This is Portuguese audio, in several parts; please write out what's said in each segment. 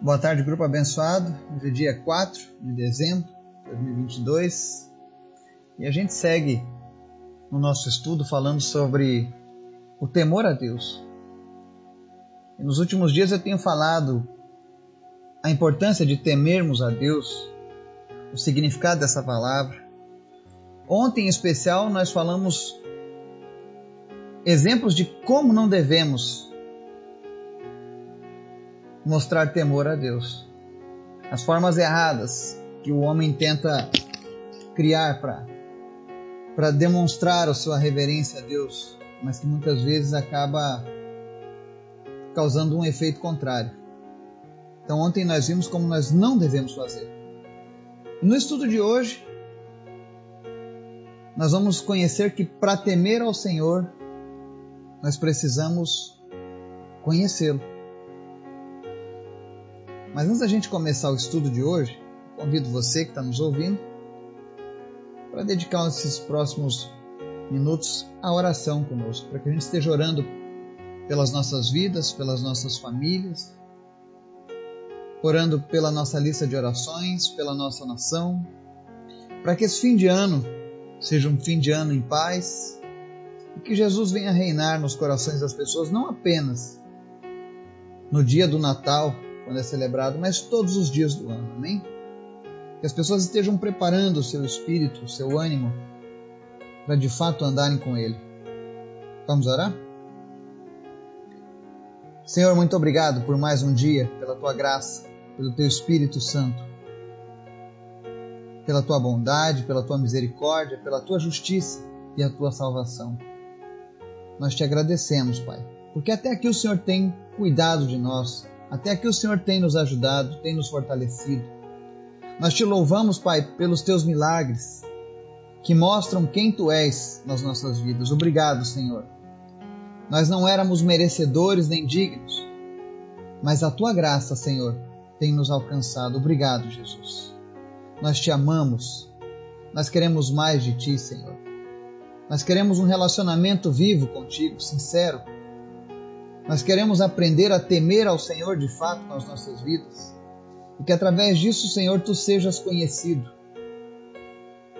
Boa tarde, grupo abençoado. Hoje é dia 4 de dezembro de 2022 e a gente segue no nosso estudo falando sobre o temor a Deus. E nos últimos dias eu tenho falado a importância de temermos a Deus, o significado dessa palavra. Ontem, em especial, nós falamos exemplos de como não devemos mostrar temor a Deus. As formas erradas que o homem tenta criar para demonstrar a sua reverência a Deus, mas que muitas vezes acaba causando um efeito contrário. Então, ontem nós vimos como nós não devemos fazer. No estudo de hoje, nós vamos conhecer que para temer ao Senhor, nós precisamos conhecê-lo. Mas antes da gente começar o estudo de hoje, convido você que está nos ouvindo para dedicar esses próximos minutos à oração conosco, para que a gente esteja orando pelas nossas vidas, pelas nossas famílias, orando pela nossa lista de orações, pela nossa nação, para que esse fim de ano seja um fim de ano em paz e que Jesus venha reinar nos corações das pessoas, não apenas no dia do Natal, quando é celebrado, mas todos os dias do ano. Amém? Que as pessoas estejam preparando o seu espírito, o seu ânimo, para de fato andarem com Ele. Vamos orar? Senhor, muito obrigado por mais um dia, pela tua graça, pelo teu Espírito Santo, pela tua bondade, pela tua misericórdia, pela tua justiça e a tua salvação. Nós te agradecemos, Pai, porque até aqui o Senhor tem cuidado de nós, até aqui o Senhor tem nos ajudado, tem nos fortalecido. Nós te louvamos, Pai, pelos teus milagres que mostram quem tu és nas nossas vidas. Obrigado, Senhor. Nós não éramos merecedores nem dignos, mas a tua graça, Senhor, tem nos alcançado. Obrigado, Jesus. Nós te amamos. Nós queremos mais de ti, Senhor. Nós queremos um relacionamento vivo contigo, sincero nós queremos aprender a temer ao Senhor de fato nas nossas vidas e que através disso, Senhor, tu sejas conhecido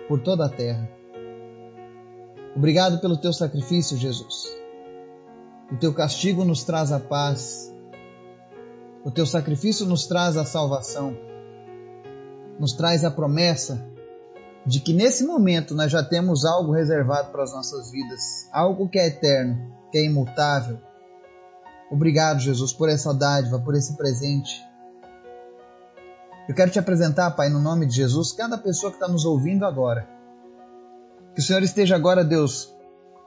por toda a terra. Obrigado pelo teu sacrifício, Jesus. O teu castigo nos traz a paz. O teu sacrifício nos traz a salvação. Nos traz a promessa de que nesse momento nós já temos algo reservado para as nossas vidas, algo que é eterno, que é imutável, Obrigado, Jesus, por essa dádiva, por esse presente. Eu quero te apresentar, Pai, no nome de Jesus, cada pessoa que está nos ouvindo agora. Que o Senhor esteja agora, Deus,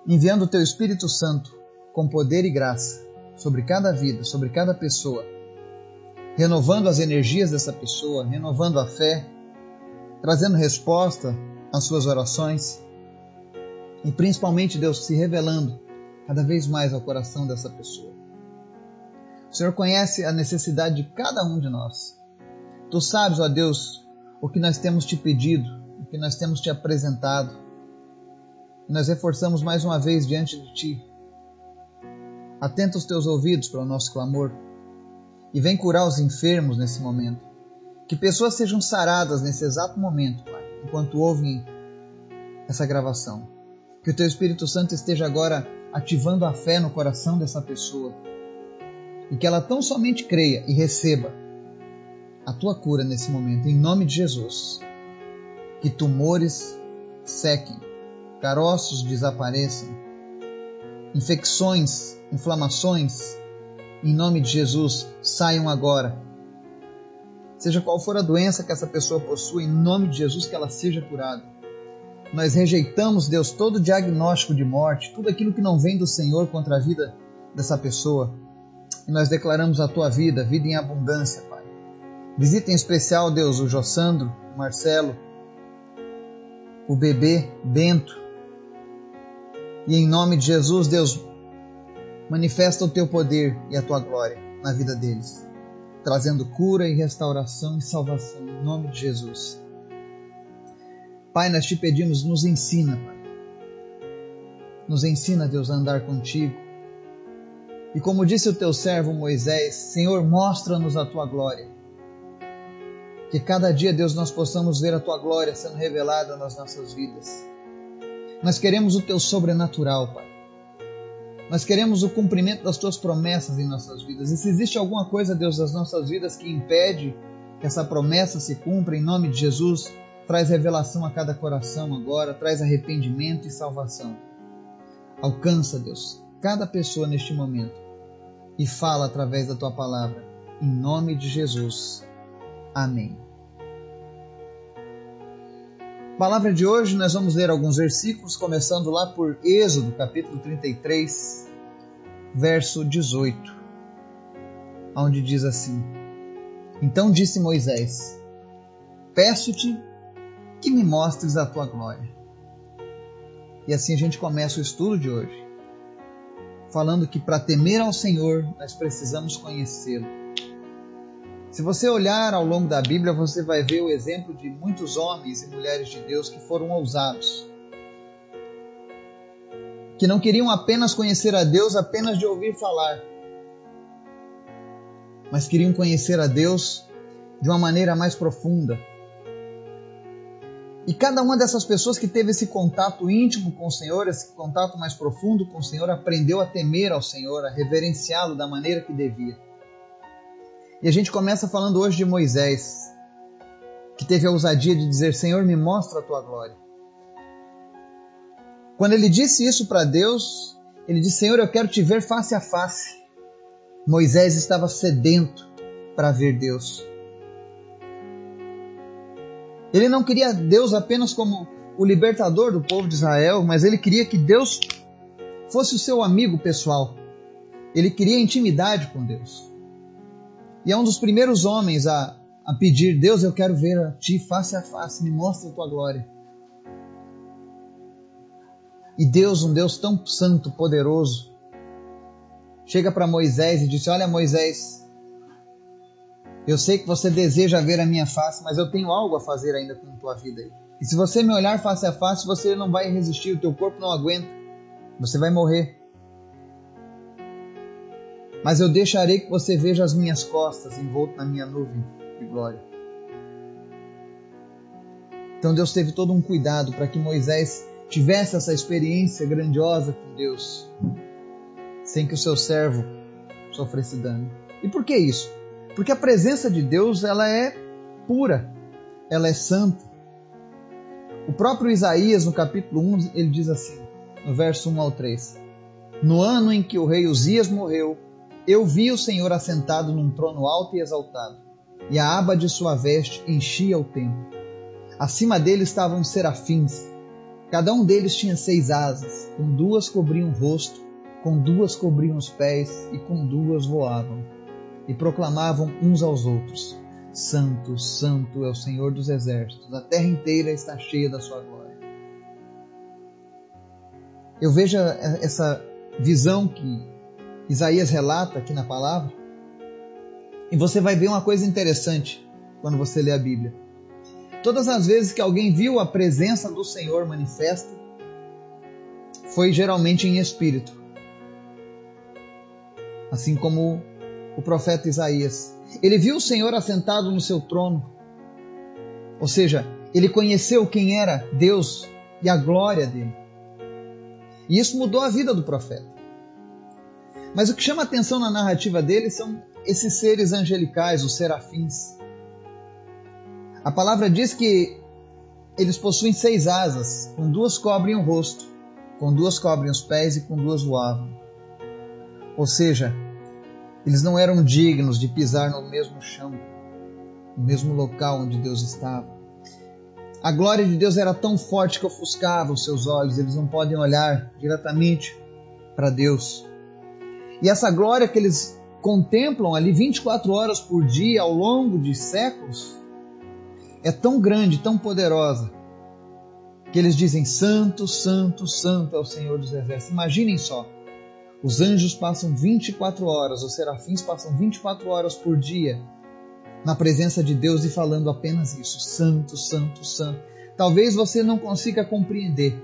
enviando o Teu Espírito Santo com poder e graça sobre cada vida, sobre cada pessoa, renovando as energias dessa pessoa, renovando a fé, trazendo resposta às suas orações e principalmente, Deus, se revelando cada vez mais ao coração dessa pessoa. O Senhor conhece a necessidade de cada um de nós. Tu sabes, ó Deus, o que nós temos te pedido, o que nós temos te apresentado. E nós reforçamos mais uma vez diante de ti. Atenta os teus ouvidos para o nosso clamor e vem curar os enfermos nesse momento. Que pessoas sejam saradas nesse exato momento, Pai, enquanto ouvem essa gravação. Que o teu Espírito Santo esteja agora ativando a fé no coração dessa pessoa e que ela tão somente creia e receba a tua cura nesse momento, em nome de Jesus. Que tumores sequem, caroços desapareçam, infecções, inflamações, em nome de Jesus, saiam agora. Seja qual for a doença que essa pessoa possua, em nome de Jesus, que ela seja curada. Nós rejeitamos, Deus, todo diagnóstico de morte, tudo aquilo que não vem do Senhor contra a vida dessa pessoa. E nós declaramos a tua vida, vida em abundância, Pai. Visita em especial, Deus, o Jossandro, o Marcelo, o bebê Bento. E em nome de Jesus, Deus, manifesta o teu poder e a tua glória na vida deles, trazendo cura e restauração e salvação em nome de Jesus. Pai, nós te pedimos, nos ensina, Pai. Nos ensina, Deus, a andar contigo e como disse o teu servo Moisés, Senhor, mostra-nos a tua glória. Que cada dia, Deus, nós possamos ver a tua glória sendo revelada nas nossas vidas. Nós queremos o teu sobrenatural, Pai. Nós queremos o cumprimento das tuas promessas em nossas vidas. E se existe alguma coisa, Deus, das nossas vidas que impede que essa promessa se cumpra, em nome de Jesus, traz revelação a cada coração agora, traz arrependimento e salvação. Alcança, Deus, cada pessoa neste momento e fala através da tua palavra. Em nome de Jesus. Amém. Palavra de hoje, nós vamos ler alguns versículos, começando lá por Êxodo, capítulo 33, verso 18, onde diz assim: Então disse Moisés: Peço-te que me mostres a tua glória. E assim a gente começa o estudo de hoje, falando que para temer ao Senhor nós precisamos conhecê-lo se você olhar ao longo da Bíblia, você vai ver o exemplo de muitos homens e mulheres de Deus que foram ousados. Que não queriam apenas conhecer a Deus apenas de ouvir falar, mas queriam conhecer a Deus de uma maneira mais profunda. E cada uma dessas pessoas que teve esse contato íntimo com o Senhor, esse contato mais profundo com o Senhor, aprendeu a temer ao Senhor, a reverenciá-lo da maneira que devia. E a gente começa falando hoje de Moisés, que teve a ousadia de dizer: Senhor, me mostra a tua glória. Quando ele disse isso para Deus, ele disse: Senhor, eu quero te ver face a face. Moisés estava sedento para ver Deus. Ele não queria Deus apenas como o libertador do povo de Israel, mas ele queria que Deus fosse o seu amigo pessoal. Ele queria intimidade com Deus. E é um dos primeiros homens a, a pedir: Deus, eu quero ver a ti face a face, me mostra a tua glória. E Deus, um Deus tão santo, poderoso, chega para Moisés e disse: Olha, Moisés, eu sei que você deseja ver a minha face, mas eu tenho algo a fazer ainda com a tua vida. E se você me olhar face a face, você não vai resistir, o teu corpo não aguenta, você vai morrer mas eu deixarei que você veja as minhas costas envolto na minha nuvem de glória. Então Deus teve todo um cuidado para que Moisés tivesse essa experiência grandiosa com Deus, sem que o seu servo sofresse dano. E por que isso? Porque a presença de Deus ela é pura, ela é santa. O próprio Isaías, no capítulo 1, ele diz assim, no verso 1 ao 3: No ano em que o rei Uzias morreu, eu vi o Senhor assentado num trono alto e exaltado, e a aba de sua veste enchia o templo. Acima dele estavam serafins. Cada um deles tinha seis asas, com duas cobriam o rosto, com duas cobriam os pés e com duas voavam. E proclamavam uns aos outros: Santo, Santo é o Senhor dos exércitos, a terra inteira está cheia da sua glória. Eu vejo essa visão que Isaías relata aqui na palavra. E você vai ver uma coisa interessante quando você lê a Bíblia. Todas as vezes que alguém viu a presença do Senhor manifesta, foi geralmente em espírito. Assim como o profeta Isaías. Ele viu o Senhor assentado no seu trono. Ou seja, ele conheceu quem era Deus e a glória dele. E isso mudou a vida do profeta. Mas o que chama atenção na narrativa dele são esses seres angelicais, os serafins. A palavra diz que eles possuem seis asas, com duas cobrem o rosto, com duas cobrem os pés e com duas voavam. Ou seja, eles não eram dignos de pisar no mesmo chão, no mesmo local onde Deus estava. A glória de Deus era tão forte que ofuscava os seus olhos, eles não podem olhar diretamente para Deus. E essa glória que eles contemplam ali 24 horas por dia ao longo de séculos é tão grande, tão poderosa, que eles dizem: Santo, Santo, Santo é o Senhor dos Exércitos. Imaginem só. Os anjos passam 24 horas, os serafins passam 24 horas por dia na presença de Deus e falando apenas isso: Santo, Santo, Santo. Talvez você não consiga compreender.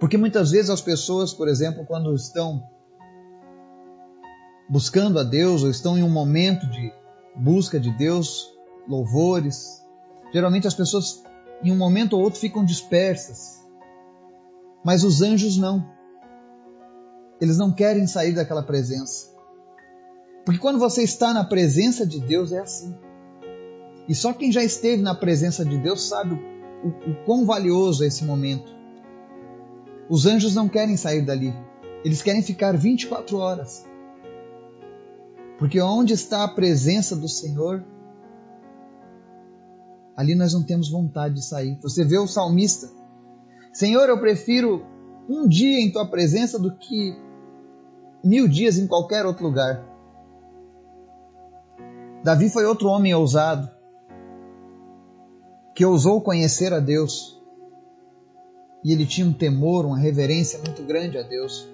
Porque muitas vezes as pessoas, por exemplo, quando estão buscando a Deus ou estão em um momento de busca de Deus, louvores. Geralmente as pessoas, em um momento ou outro, ficam dispersas. Mas os anjos não. Eles não querem sair daquela presença. Porque quando você está na presença de Deus, é assim. E só quem já esteve na presença de Deus sabe o, o, o quão valioso é esse momento. Os anjos não querem sair dali. Eles querem ficar 24 horas. Porque onde está a presença do Senhor, ali nós não temos vontade de sair. Você vê o salmista: Senhor, eu prefiro um dia em tua presença do que mil dias em qualquer outro lugar. Davi foi outro homem ousado, que ousou conhecer a Deus. E ele tinha um temor, uma reverência muito grande a Deus.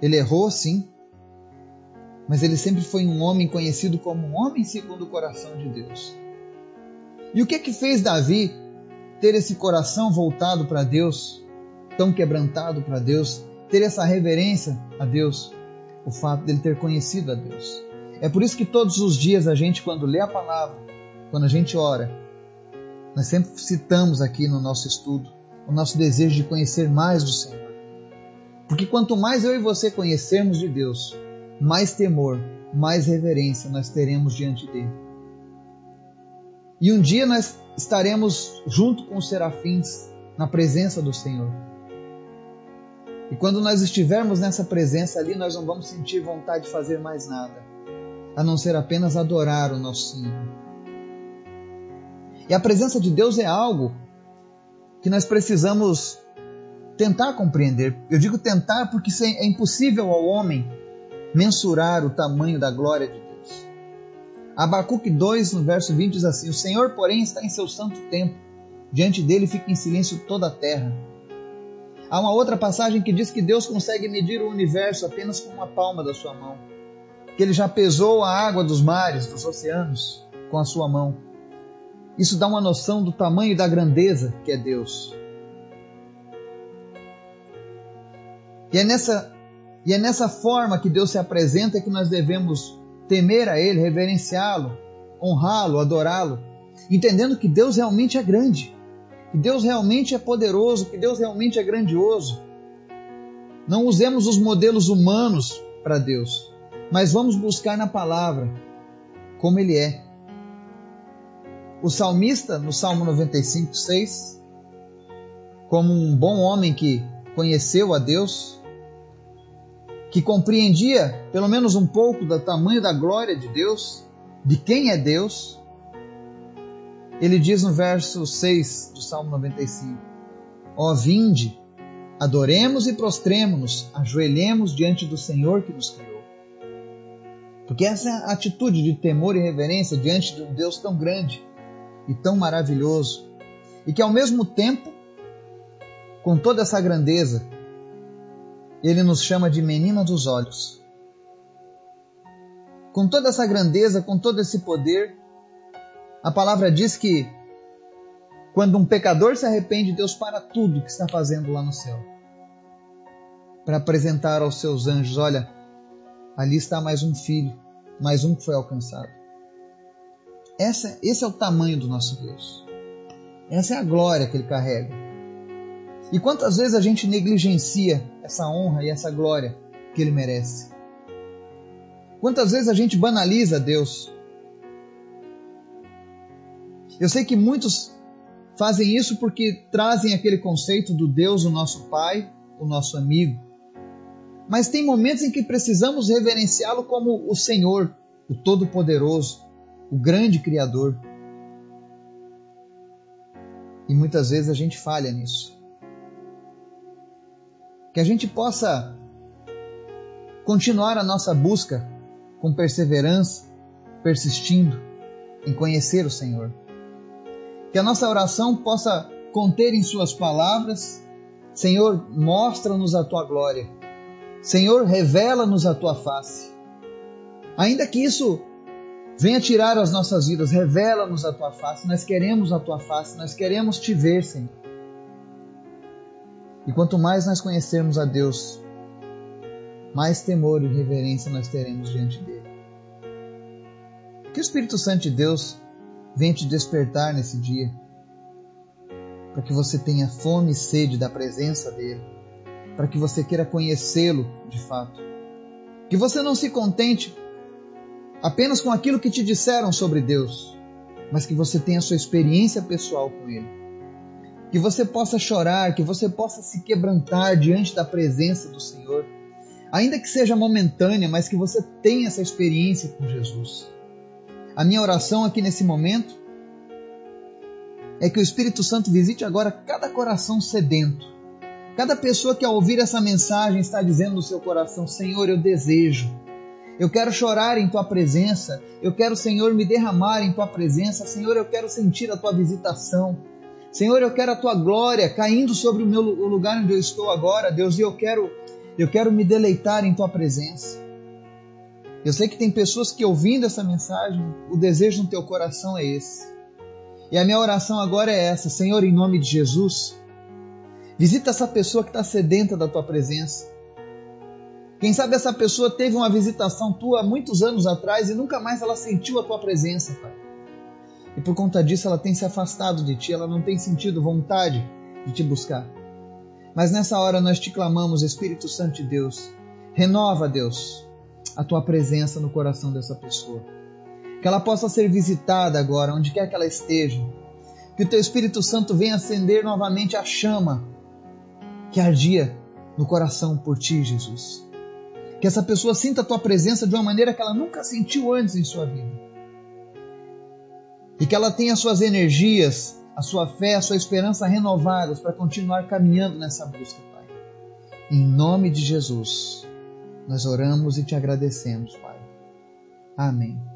Ele errou, sim, mas ele sempre foi um homem conhecido como um homem segundo o coração de Deus. E o que que fez Davi ter esse coração voltado para Deus, tão quebrantado para Deus, ter essa reverência a Deus? O fato dele ter conhecido a Deus. É por isso que todos os dias a gente, quando lê a palavra, quando a gente ora, nós sempre citamos aqui no nosso estudo o nosso desejo de conhecer mais do Senhor. Porque quanto mais eu e você conhecermos de Deus, mais temor, mais reverência nós teremos diante dele. E um dia nós estaremos junto com os serafins na presença do Senhor. E quando nós estivermos nessa presença ali, nós não vamos sentir vontade de fazer mais nada, a não ser apenas adorar o nosso Senhor. E a presença de Deus é algo que nós precisamos tentar compreender. Eu digo tentar porque é impossível ao homem mensurar o tamanho da glória de Deus. Abacuque 2, no verso 20, diz assim: O Senhor, porém, está em seu santo templo, diante dele fica em silêncio toda a terra. Há uma outra passagem que diz que Deus consegue medir o universo apenas com uma palma da sua mão, que ele já pesou a água dos mares, dos oceanos, com a sua mão. Isso dá uma noção do tamanho e da grandeza que é Deus. E é nessa e é nessa forma que Deus se apresenta que nós devemos temer a Ele, reverenciá-lo, honrá-lo, adorá-lo, entendendo que Deus realmente é grande, que Deus realmente é poderoso, que Deus realmente é grandioso. Não usemos os modelos humanos para Deus, mas vamos buscar na palavra como Ele é. O salmista, no Salmo 95, 6, como um bom homem que conheceu a Deus, que compreendia pelo menos um pouco do tamanho da glória de Deus, de quem é Deus, ele diz no verso 6 do Salmo 95: Ó vinde, adoremos e prostremos-nos, ajoelhemos diante do Senhor que nos criou. Porque essa é atitude de temor e reverência diante de um Deus tão grande e tão maravilhoso, e que ao mesmo tempo, com toda essa grandeza, ele nos chama de menina dos olhos. Com toda essa grandeza, com todo esse poder, a palavra diz que quando um pecador se arrepende, Deus para tudo que está fazendo lá no céu para apresentar aos seus anjos: olha, ali está mais um filho, mais um que foi alcançado. Essa, esse é o tamanho do nosso Deus. Essa é a glória que ele carrega. E quantas vezes a gente negligencia essa honra e essa glória que ele merece? Quantas vezes a gente banaliza Deus? Eu sei que muitos fazem isso porque trazem aquele conceito do Deus, o nosso Pai, o nosso amigo. Mas tem momentos em que precisamos reverenciá-lo como o Senhor, o Todo-Poderoso, o grande Criador. E muitas vezes a gente falha nisso que a gente possa continuar a nossa busca com perseverança, persistindo em conhecer o Senhor. Que a nossa oração possa conter em Suas palavras: Senhor, mostra-nos a tua glória. Senhor, revela-nos a tua face. Ainda que isso venha tirar as nossas vidas, revela-nos a tua face. Nós queremos a tua face, nós queremos te ver, Senhor. E quanto mais nós conhecermos a Deus, mais temor e reverência nós teremos diante dele. Que o Espírito Santo de Deus venha te despertar nesse dia, para que você tenha fome e sede da presença dele, para que você queira conhecê-lo de fato. Que você não se contente apenas com aquilo que te disseram sobre Deus, mas que você tenha sua experiência pessoal com Ele. Que você possa chorar, que você possa se quebrantar diante da presença do Senhor, ainda que seja momentânea, mas que você tenha essa experiência com Jesus. A minha oração aqui nesse momento é que o Espírito Santo visite agora cada coração sedento. Cada pessoa que ao ouvir essa mensagem está dizendo no seu coração: Senhor, eu desejo, eu quero chorar em tua presença. Eu quero, Senhor, me derramar em tua presença. Senhor, eu quero sentir a tua visitação. Senhor, eu quero a tua glória caindo sobre o meu o lugar onde eu estou agora, Deus, e eu quero eu quero me deleitar em tua presença. Eu sei que tem pessoas que ouvindo essa mensagem, o desejo no teu coração é esse. E a minha oração agora é essa, Senhor, em nome de Jesus, visita essa pessoa que está sedenta da tua presença. Quem sabe essa pessoa teve uma visitação tua muitos anos atrás e nunca mais ela sentiu a tua presença, Pai. E por conta disso ela tem se afastado de ti, ela não tem sentido vontade de te buscar. Mas nessa hora nós te clamamos, Espírito Santo de Deus, renova, Deus, a tua presença no coração dessa pessoa. Que ela possa ser visitada agora, onde quer que ela esteja. Que o teu Espírito Santo venha acender novamente a chama que ardia no coração por ti, Jesus que essa pessoa sinta a tua presença de uma maneira que ela nunca sentiu antes em sua vida. E que ela tenha suas energias, a sua fé, a sua esperança renovadas para continuar caminhando nessa busca, Pai. Em nome de Jesus, nós oramos e te agradecemos, Pai. Amém.